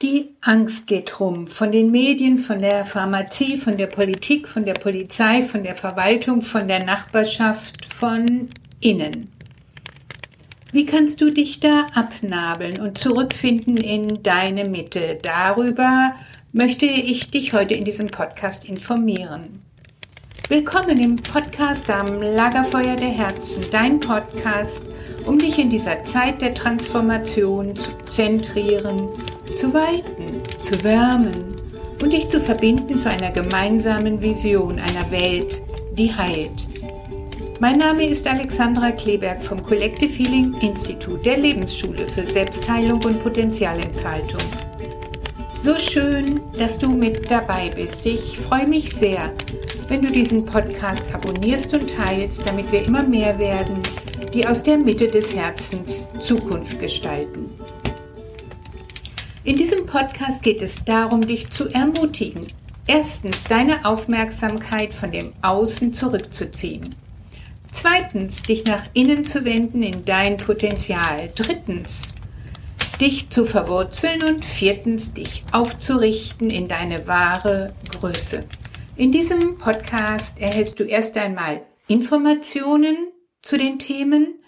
Die Angst geht rum. Von den Medien, von der Pharmazie, von der Politik, von der Polizei, von der Verwaltung, von der Nachbarschaft, von innen. Wie kannst du dich da abnabeln und zurückfinden in deine Mitte? Darüber möchte ich dich heute in diesem Podcast informieren. Willkommen im Podcast am Lagerfeuer der Herzen, dein Podcast, um dich in dieser Zeit der Transformation zu zentrieren zu weiten, zu wärmen und dich zu verbinden zu einer gemeinsamen Vision einer Welt, die heilt. Mein Name ist Alexandra Kleberg vom Collective Healing Institut der Lebensschule für Selbstheilung und Potenzialentfaltung. So schön, dass du mit dabei bist. Ich freue mich sehr, wenn du diesen Podcast abonnierst und teilst, damit wir immer mehr werden, die aus der Mitte des Herzens Zukunft gestalten. In diesem Podcast geht es darum, dich zu ermutigen. Erstens, deine Aufmerksamkeit von dem Außen zurückzuziehen. Zweitens, dich nach innen zu wenden in dein Potenzial. Drittens, dich zu verwurzeln und viertens, dich aufzurichten in deine wahre Größe. In diesem Podcast erhältst du erst einmal Informationen zu den Themen,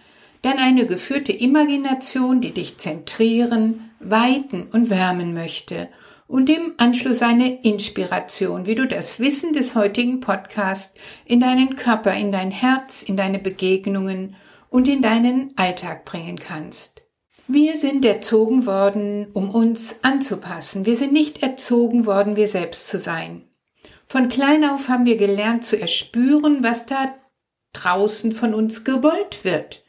dann eine geführte Imagination, die dich zentrieren, weiten und wärmen möchte und im Anschluss eine Inspiration, wie du das Wissen des heutigen Podcasts in deinen Körper, in dein Herz, in deine Begegnungen und in deinen Alltag bringen kannst. Wir sind erzogen worden, um uns anzupassen. Wir sind nicht erzogen worden, wir selbst zu sein. Von klein auf haben wir gelernt zu erspüren, was da draußen von uns gewollt wird.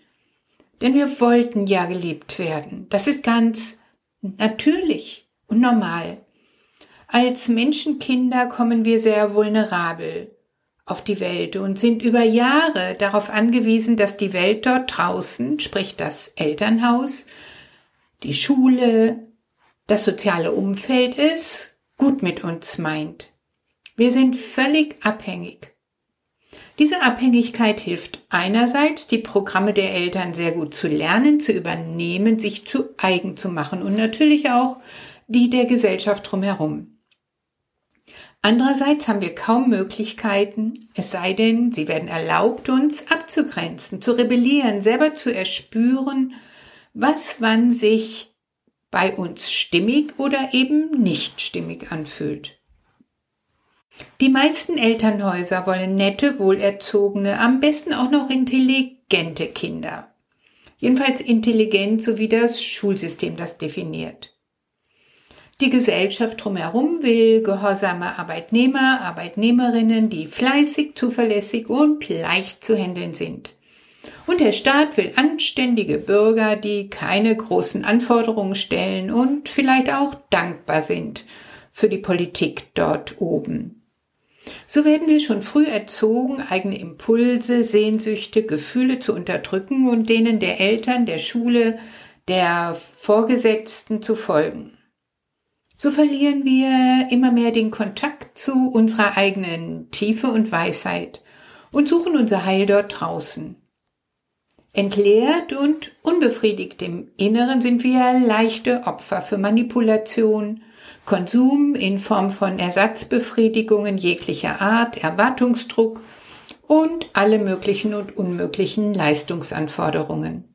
Denn wir wollten ja geliebt werden. Das ist ganz natürlich und normal. Als Menschenkinder kommen wir sehr vulnerabel auf die Welt und sind über Jahre darauf angewiesen, dass die Welt dort draußen, sprich das Elternhaus, die Schule, das soziale Umfeld ist, gut mit uns meint. Wir sind völlig abhängig. Diese Abhängigkeit hilft einerseits, die Programme der Eltern sehr gut zu lernen, zu übernehmen, sich zu eigen zu machen und natürlich auch die der Gesellschaft drumherum. Andererseits haben wir kaum Möglichkeiten, es sei denn, sie werden erlaubt, uns abzugrenzen, zu rebellieren, selber zu erspüren, was wann sich bei uns stimmig oder eben nicht stimmig anfühlt. Die meisten Elternhäuser wollen nette, wohlerzogene, am besten auch noch intelligente Kinder. Jedenfalls intelligent, so wie das Schulsystem das definiert. Die Gesellschaft drumherum will gehorsame Arbeitnehmer, Arbeitnehmerinnen, die fleißig, zuverlässig und leicht zu handeln sind. Und der Staat will anständige Bürger, die keine großen Anforderungen stellen und vielleicht auch dankbar sind für die Politik dort oben. So werden wir schon früh erzogen, eigene Impulse, Sehnsüchte, Gefühle zu unterdrücken und denen der Eltern, der Schule, der Vorgesetzten zu folgen. So verlieren wir immer mehr den Kontakt zu unserer eigenen Tiefe und Weisheit und suchen unser Heil dort draußen. Entleert und unbefriedigt im Inneren sind wir leichte Opfer für Manipulation, Konsum in Form von Ersatzbefriedigungen jeglicher Art, Erwartungsdruck und alle möglichen und unmöglichen Leistungsanforderungen.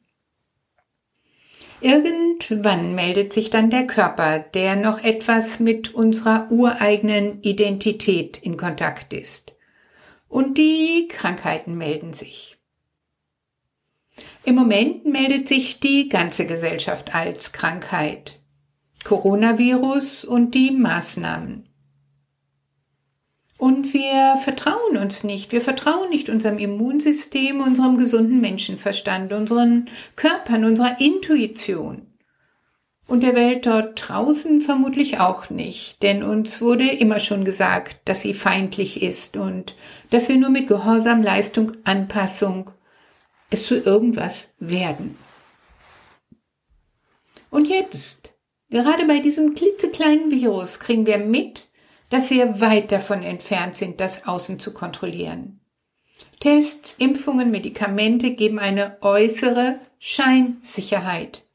Irgendwann meldet sich dann der Körper, der noch etwas mit unserer ureigenen Identität in Kontakt ist. Und die Krankheiten melden sich. Im Moment meldet sich die ganze Gesellschaft als Krankheit. Coronavirus und die Maßnahmen. Und wir vertrauen uns nicht. Wir vertrauen nicht unserem Immunsystem, unserem gesunden Menschenverstand, unseren Körpern, unserer Intuition. Und der Welt dort draußen vermutlich auch nicht, denn uns wurde immer schon gesagt, dass sie feindlich ist und dass wir nur mit Gehorsam, Leistung, Anpassung es zu irgendwas werden. Und jetzt Gerade bei diesem klitzekleinen Virus kriegen wir mit, dass wir weit davon entfernt sind, das Außen zu kontrollieren. Tests, Impfungen, Medikamente geben eine äußere Scheinsicherheit.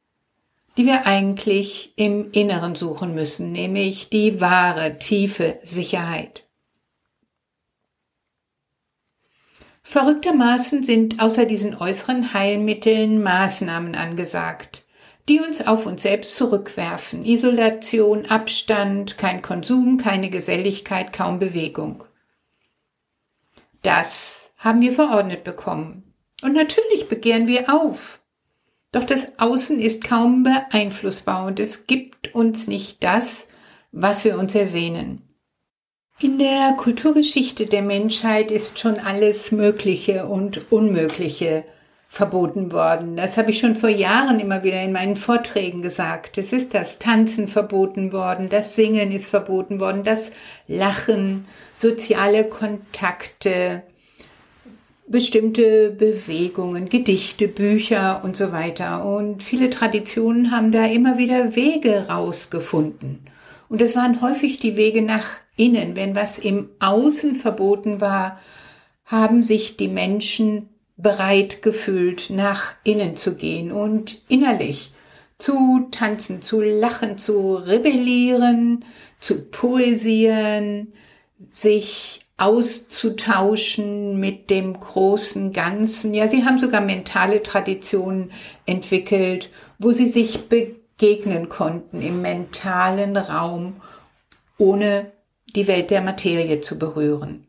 die wir eigentlich im Inneren suchen müssen, nämlich die wahre, tiefe Sicherheit. Verrücktermaßen sind außer diesen äußeren Heilmitteln Maßnahmen angesagt, die uns auf uns selbst zurückwerfen. Isolation, Abstand, kein Konsum, keine Geselligkeit, kaum Bewegung. Das haben wir verordnet bekommen. Und natürlich begehren wir auf. Doch das Außen ist kaum beeinflussbar und es gibt uns nicht das, was wir uns ersehnen. In der Kulturgeschichte der Menschheit ist schon alles Mögliche und Unmögliche verboten worden. Das habe ich schon vor Jahren immer wieder in meinen Vorträgen gesagt. Es ist das Tanzen verboten worden, das Singen ist verboten worden, das Lachen, soziale Kontakte, bestimmte Bewegungen, Gedichte, Bücher und so weiter. Und viele Traditionen haben da immer wieder Wege rausgefunden. Und es waren häufig die Wege nach innen. Wenn was im Außen verboten war, haben sich die Menschen bereit gefühlt, nach innen zu gehen und innerlich zu tanzen, zu lachen, zu rebellieren, zu poesieren, sich auszutauschen mit dem großen Ganzen. Ja, sie haben sogar mentale Traditionen entwickelt, wo sie sich begegnen konnten im mentalen Raum, ohne die Welt der Materie zu berühren.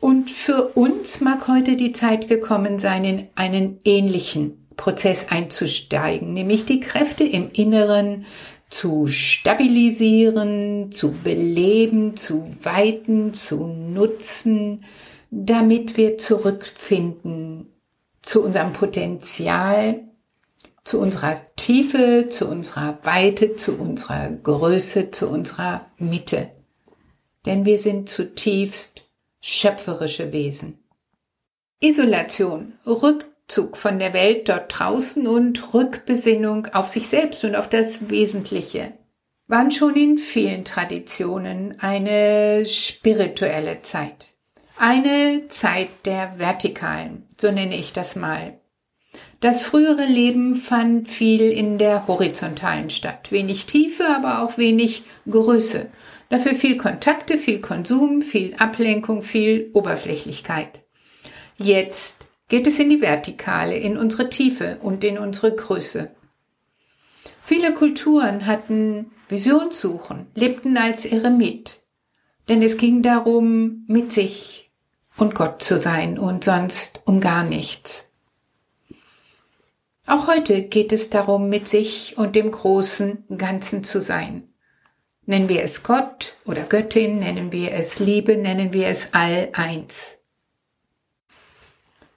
Und für uns mag heute die Zeit gekommen sein, in einen ähnlichen Prozess einzusteigen, nämlich die Kräfte im Inneren zu stabilisieren, zu beleben, zu weiten, zu nutzen, damit wir zurückfinden zu unserem Potenzial, zu unserer Tiefe, zu unserer Weite, zu unserer Größe, zu unserer Mitte. Denn wir sind zutiefst schöpferische Wesen. Isolation, Rückzug von der Welt dort draußen und Rückbesinnung auf sich selbst und auf das Wesentliche waren schon in vielen Traditionen eine spirituelle Zeit. Eine Zeit der Vertikalen, so nenne ich das mal. Das frühere Leben fand viel in der horizontalen statt. Wenig Tiefe, aber auch wenig Größe. Dafür viel Kontakte, viel Konsum, viel Ablenkung, viel Oberflächlichkeit. Jetzt geht es in die Vertikale, in unsere Tiefe und in unsere Größe. Viele Kulturen hatten Visionssuchen, lebten als Eremit, denn es ging darum, mit sich und Gott zu sein und sonst um gar nichts. Auch heute geht es darum, mit sich und dem großen Ganzen zu sein. Nennen wir es Gott oder Göttin, nennen wir es Liebe, nennen wir es all eins.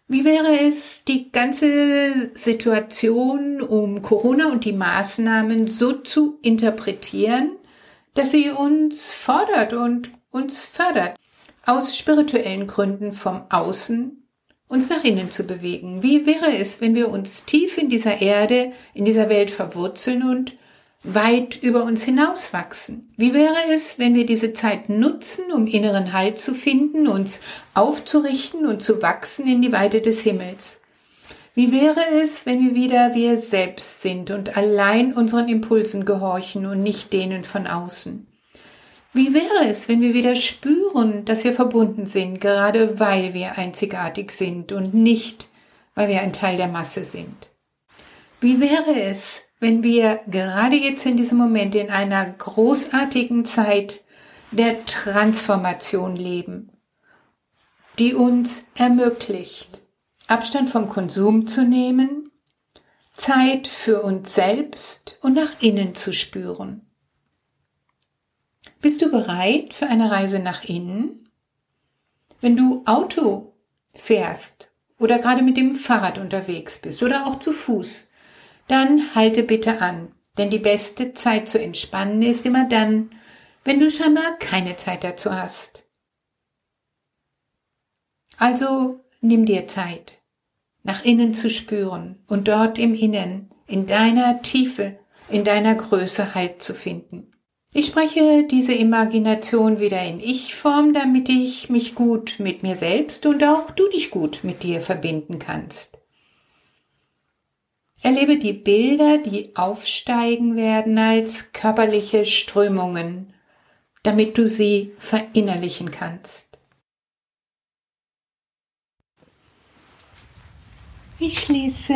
Wie wäre es, die ganze Situation um Corona und die Maßnahmen so zu interpretieren, dass sie uns fordert und uns fördert, aus spirituellen Gründen vom Außen uns nach innen zu bewegen? Wie wäre es, wenn wir uns tief in dieser Erde, in dieser Welt verwurzeln und weit über uns hinauswachsen. Wie wäre es, wenn wir diese Zeit nutzen, um inneren Halt zu finden, uns aufzurichten und zu wachsen in die Weite des Himmels? Wie wäre es, wenn wir wieder wir selbst sind und allein unseren Impulsen gehorchen und nicht denen von außen? Wie wäre es, wenn wir wieder spüren, dass wir verbunden sind, gerade weil wir einzigartig sind und nicht, weil wir ein Teil der Masse sind? Wie wäre es, wenn wir gerade jetzt in diesem Moment in einer großartigen Zeit der Transformation leben, die uns ermöglicht, Abstand vom Konsum zu nehmen, Zeit für uns selbst und nach innen zu spüren. Bist du bereit für eine Reise nach innen? Wenn du Auto fährst oder gerade mit dem Fahrrad unterwegs bist oder auch zu Fuß, dann halte bitte an, denn die beste Zeit zu entspannen ist immer dann, wenn du scheinbar keine Zeit dazu hast. Also nimm dir Zeit, nach innen zu spüren und dort im Innen, in deiner Tiefe, in deiner Größe Halt zu finden. Ich spreche diese Imagination wieder in Ich-Form, damit ich mich gut mit mir selbst und auch du dich gut mit dir verbinden kannst. Erlebe die Bilder, die aufsteigen werden als körperliche Strömungen, damit du sie verinnerlichen kannst. Ich schließe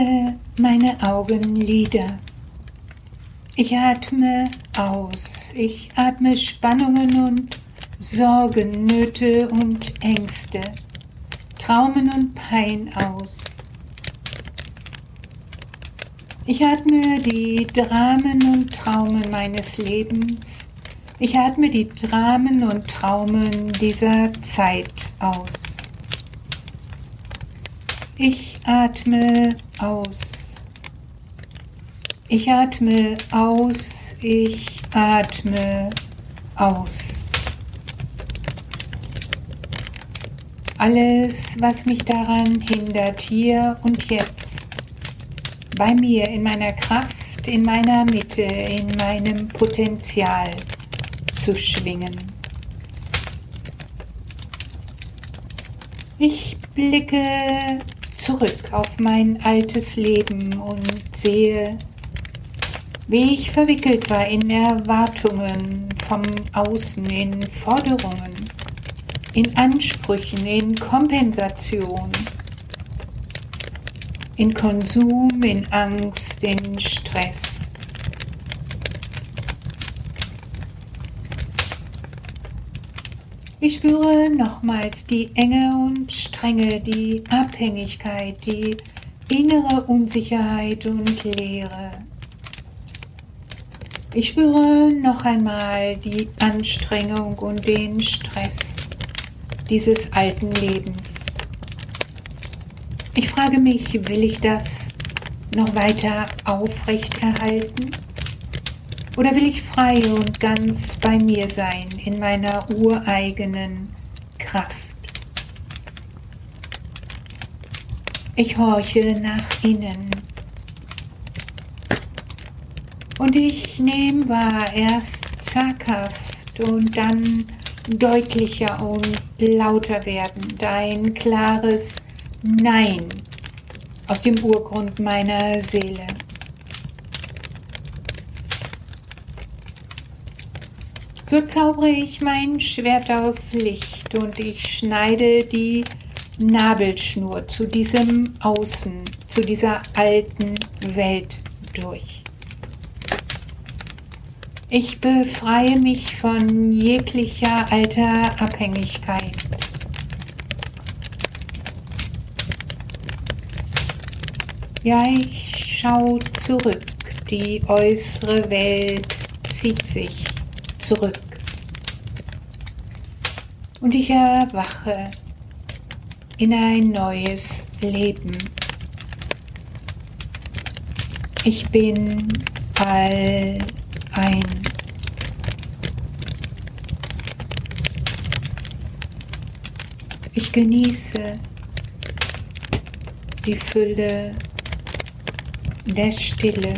meine Augenlider. Ich atme aus. Ich atme Spannungen und Sorgen, Nöte und Ängste, Traumen und Pein aus. Ich atme die Dramen und Traumen meines Lebens. Ich atme die Dramen und Traumen dieser Zeit aus. Ich atme aus. Ich atme aus. Ich atme aus. Alles, was mich daran hindert, hier und jetzt, bei mir, in meiner Kraft, in meiner Mitte, in meinem Potenzial zu schwingen. Ich blicke zurück auf mein altes Leben und sehe, wie ich verwickelt war in Erwartungen vom Außen, in Forderungen in Ansprüchen, in Kompensation, in Konsum, in Angst, in Stress. Ich spüre nochmals die Enge und Strenge, die Abhängigkeit, die innere Unsicherheit und Leere. Ich spüre noch einmal die Anstrengung und den Stress dieses alten Lebens. Ich frage mich, will ich das noch weiter aufrechterhalten? Oder will ich frei und ganz bei mir sein, in meiner ureigenen Kraft? Ich horche nach innen. Und ich nehme wahr, erst zaghaft und dann deutlicher und lauter werden, dein klares Nein aus dem Urgrund meiner Seele. So zaubere ich mein Schwert aus Licht und ich schneide die Nabelschnur zu diesem Außen, zu dieser alten Welt durch. Ich befreie mich von jeglicher alter Abhängigkeit. Ja, ich schaue zurück. Die äußere Welt zieht sich zurück. Und ich erwache in ein neues Leben. Ich bin all ein. Ich genieße die Fülle der Stille.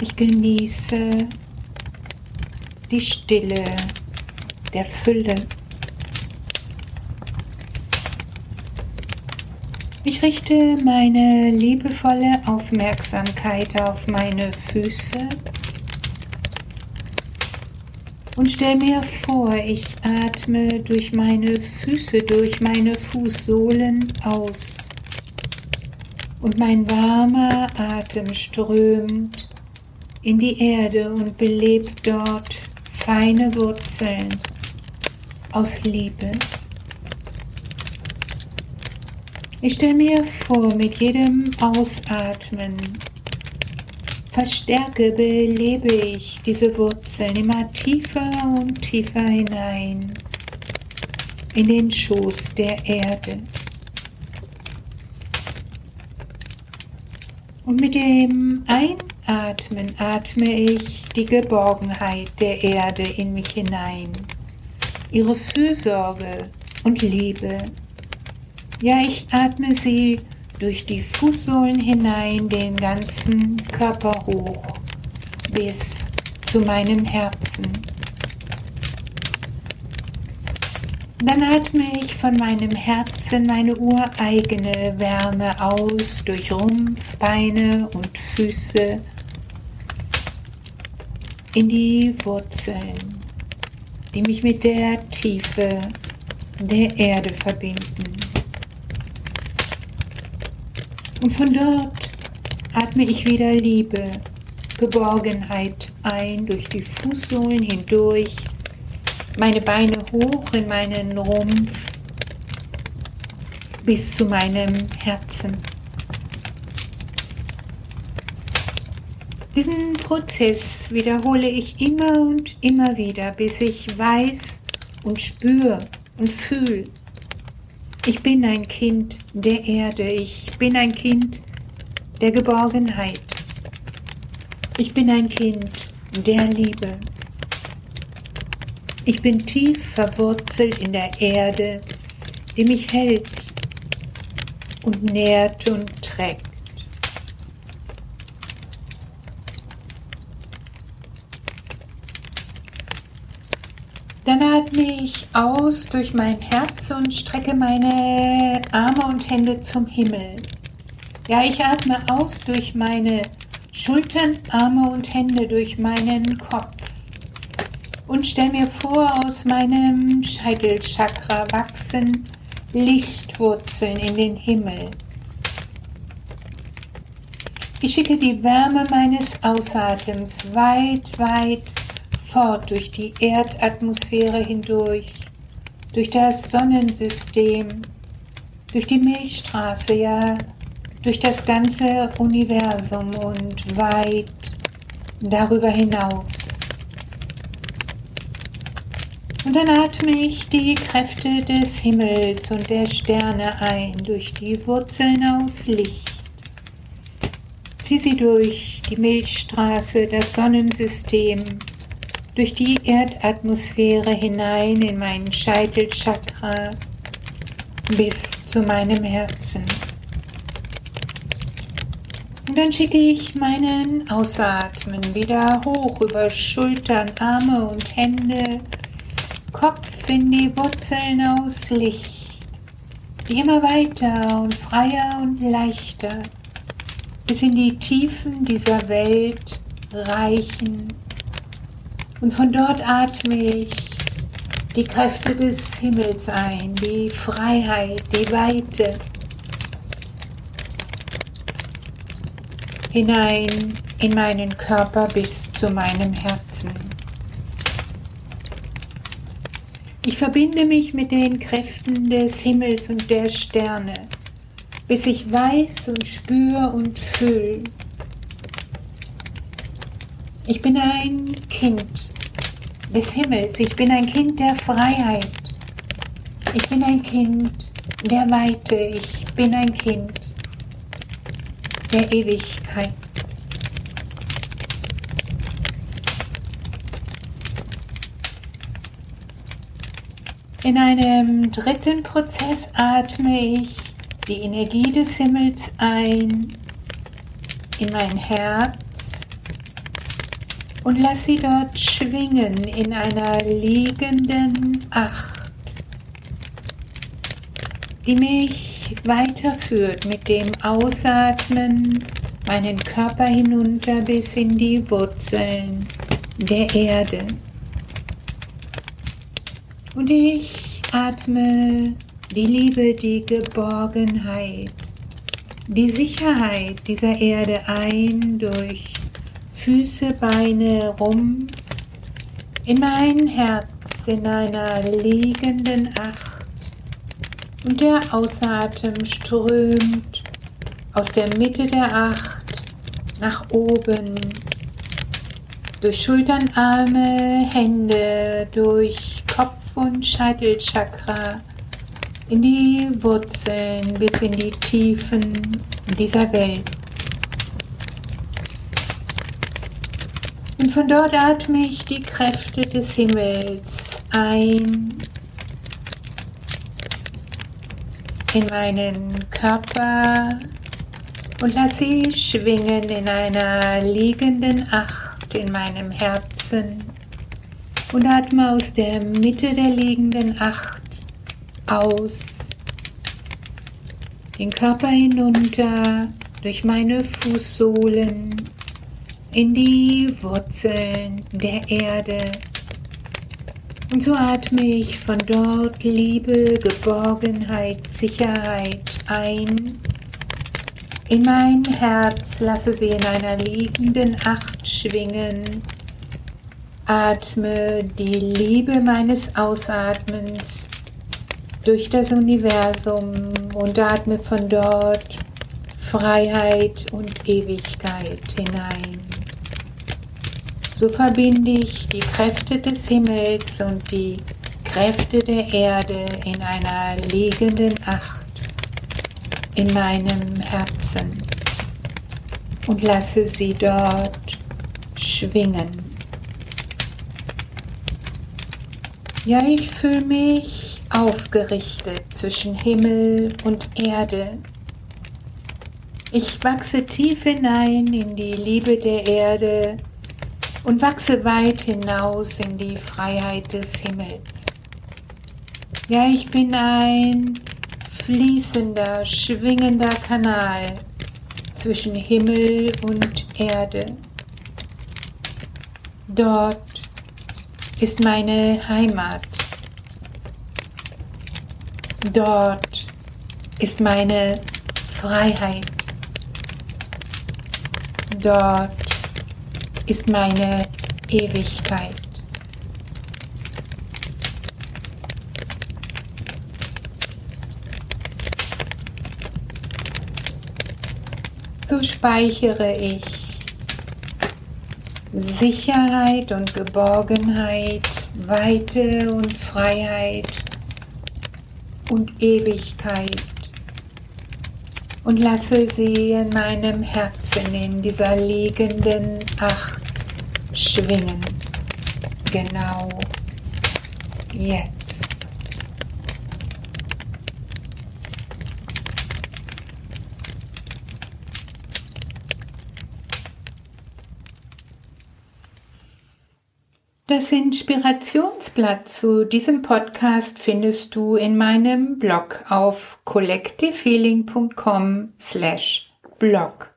Ich genieße die Stille der Fülle. Ich richte meine liebevolle Aufmerksamkeit auf meine Füße und stell mir vor, ich atme durch meine Füße, durch meine Fußsohlen aus. Und mein warmer Atem strömt in die Erde und belebt dort feine Wurzeln aus Liebe. Ich stelle mir vor, mit jedem Ausatmen verstärke, belebe ich diese Wurzeln immer tiefer und tiefer hinein in den Schoß der Erde. Und mit dem Einatmen atme ich die Geborgenheit der Erde in mich hinein, ihre Fürsorge und Liebe ja, ich atme sie durch die Fußsohlen hinein, den ganzen Körper hoch bis zu meinem Herzen. Dann atme ich von meinem Herzen meine ureigene Wärme aus durch Rumpf, Beine und Füße in die Wurzeln, die mich mit der Tiefe der Erde verbinden. Und von dort atme ich wieder Liebe, Geborgenheit ein durch die Fußsohlen hindurch meine Beine hoch in meinen Rumpf bis zu meinem Herzen. Diesen Prozess wiederhole ich immer und immer wieder, bis ich weiß und spüre und fühle. Ich bin ein Kind der Erde, ich bin ein Kind der Geborgenheit. Ich bin ein Kind der Liebe. Ich bin tief verwurzelt in der Erde, die mich hält und nährt und trägt. Dann atme ich aus durch mein Herz und strecke meine Arme und Hände zum Himmel. Ja, ich atme aus durch meine Schultern, Arme und Hände, durch meinen Kopf und stell mir vor, aus meinem Scheitelchakra wachsen Lichtwurzeln in den Himmel. Ich schicke die Wärme meines Ausatems weit, weit fort durch die Erdatmosphäre hindurch, durch das Sonnensystem, durch die Milchstraße, ja, durch das ganze Universum und weit darüber hinaus. Und dann atme ich die Kräfte des Himmels und der Sterne ein durch die Wurzeln aus Licht. Zieh sie durch die Milchstraße, das Sonnensystem, durch die Erdatmosphäre hinein in meinen Scheitelchakra bis zu meinem Herzen. Und dann schicke ich meinen Ausatmen wieder hoch über Schultern, Arme und Hände Kopf in die Wurzeln aus Licht, immer weiter und freier und leichter bis in die Tiefen dieser Welt reichen. Und von dort atme ich die Kräfte des Himmels ein, die Freiheit, die Weite hinein in meinen Körper bis zu meinem Herzen. Ich verbinde mich mit den Kräften des Himmels und der Sterne, bis ich weiß und spüre und fühle. Ich bin ein Kind des Himmels, ich bin ein Kind der Freiheit, ich bin ein Kind der Weite, ich bin ein Kind der Ewigkeit. In einem dritten Prozess atme ich die Energie des Himmels ein in mein Herz und lasse sie dort schwingen in einer liegenden Acht, die mich weiterführt mit dem Ausatmen meinen Körper hinunter bis in die Wurzeln der Erde. Und ich atme die Liebe, die Geborgenheit, die Sicherheit dieser Erde ein durch Füße, Beine, Rumpf, in mein Herz in einer liegenden Acht. Und der Ausatem strömt aus der Mitte der Acht nach oben durch Schultern, Arme, Hände, durch Kopf und Scheitelchakra in die Wurzeln bis in die Tiefen dieser Welt. Und von dort atme ich die Kräfte des Himmels ein in meinen Körper und lasse sie schwingen in einer liegenden Acht in meinem Herzen und atme aus der Mitte der liegenden Acht aus, den Körper hinunter durch meine Fußsohlen in die Wurzeln der Erde. Und so atme ich von dort Liebe, Geborgenheit, Sicherheit ein. In mein Herz lasse sie in einer liegenden Acht schwingen. Atme die Liebe meines Ausatmens durch das Universum und atme von dort Freiheit und Ewigkeit hinein. So verbinde ich die Kräfte des Himmels und die Kräfte der Erde in einer liegenden Acht in meinem Herzen und lasse sie dort schwingen. Ja, ich fühle mich aufgerichtet zwischen Himmel und Erde. Ich wachse tief hinein in die Liebe der Erde und wachse weit hinaus in die Freiheit des Himmels. Ja, ich bin ein fließender, schwingender Kanal zwischen Himmel und Erde. Dort ist meine Heimat. Dort ist meine Freiheit. Dort ist meine Ewigkeit. So speichere ich Sicherheit und Geborgenheit, Weite und Freiheit und Ewigkeit und lasse sie in meinem Herzen in dieser liegenden Acht schwingen. Genau jetzt. Das Inspirationsblatt zu diesem Podcast findest du in meinem Blog auf collectivehealing.com slash blog.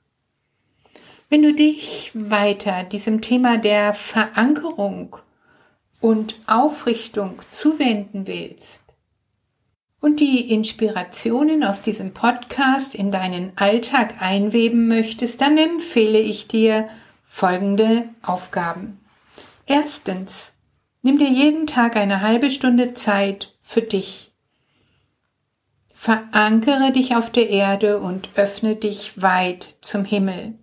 Wenn du dich weiter diesem Thema der Verankerung und Aufrichtung zuwenden willst und die Inspirationen aus diesem Podcast in deinen Alltag einweben möchtest, dann empfehle ich dir folgende Aufgaben. Erstens, nimm dir jeden Tag eine halbe Stunde Zeit für dich. Verankere dich auf der Erde und öffne dich weit zum Himmel.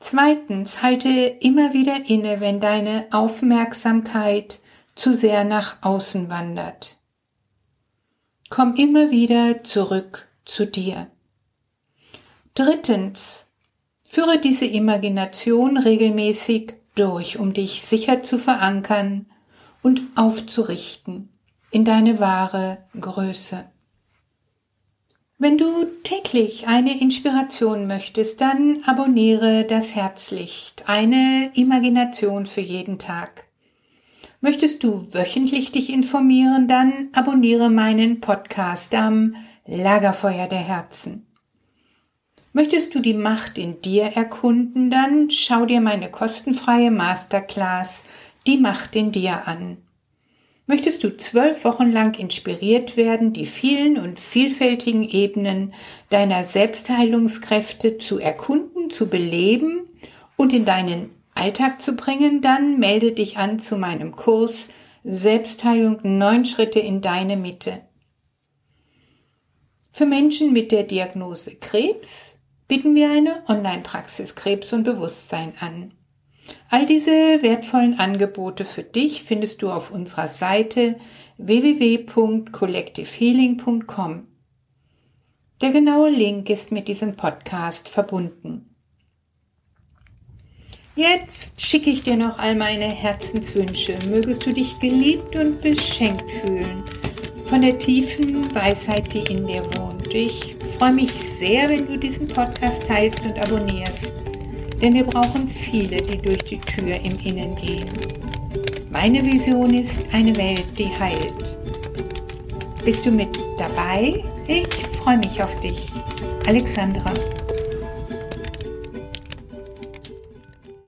Zweitens, halte immer wieder inne, wenn deine Aufmerksamkeit zu sehr nach außen wandert. Komm immer wieder zurück zu dir. Drittens, Führe diese Imagination regelmäßig durch, um dich sicher zu verankern und aufzurichten in deine wahre Größe. Wenn du täglich eine Inspiration möchtest, dann abonniere das Herzlicht, eine Imagination für jeden Tag. Möchtest du wöchentlich dich informieren, dann abonniere meinen Podcast am Lagerfeuer der Herzen. Möchtest du die Macht in dir erkunden, dann schau dir meine kostenfreie Masterclass Die Macht in dir an. Möchtest du zwölf Wochen lang inspiriert werden, die vielen und vielfältigen Ebenen deiner Selbstheilungskräfte zu erkunden, zu beleben und in deinen Alltag zu bringen, dann melde dich an zu meinem Kurs Selbstheilung neun Schritte in deine Mitte. Für Menschen mit der Diagnose Krebs bieten wir eine Online-Praxis Krebs und Bewusstsein an. All diese wertvollen Angebote für dich findest du auf unserer Seite www.collectivehealing.com. Der genaue Link ist mit diesem Podcast verbunden. Jetzt schicke ich dir noch all meine Herzenswünsche. Mögest du dich geliebt und beschenkt fühlen von der tiefen Weisheit, die in dir wohnt. Ich freue mich sehr, wenn du diesen Podcast teilst und abonnierst, denn wir brauchen viele, die durch die Tür im Innen gehen. Meine Vision ist eine Welt, die heilt. Bist du mit dabei? Ich freue mich auf dich. Alexandra.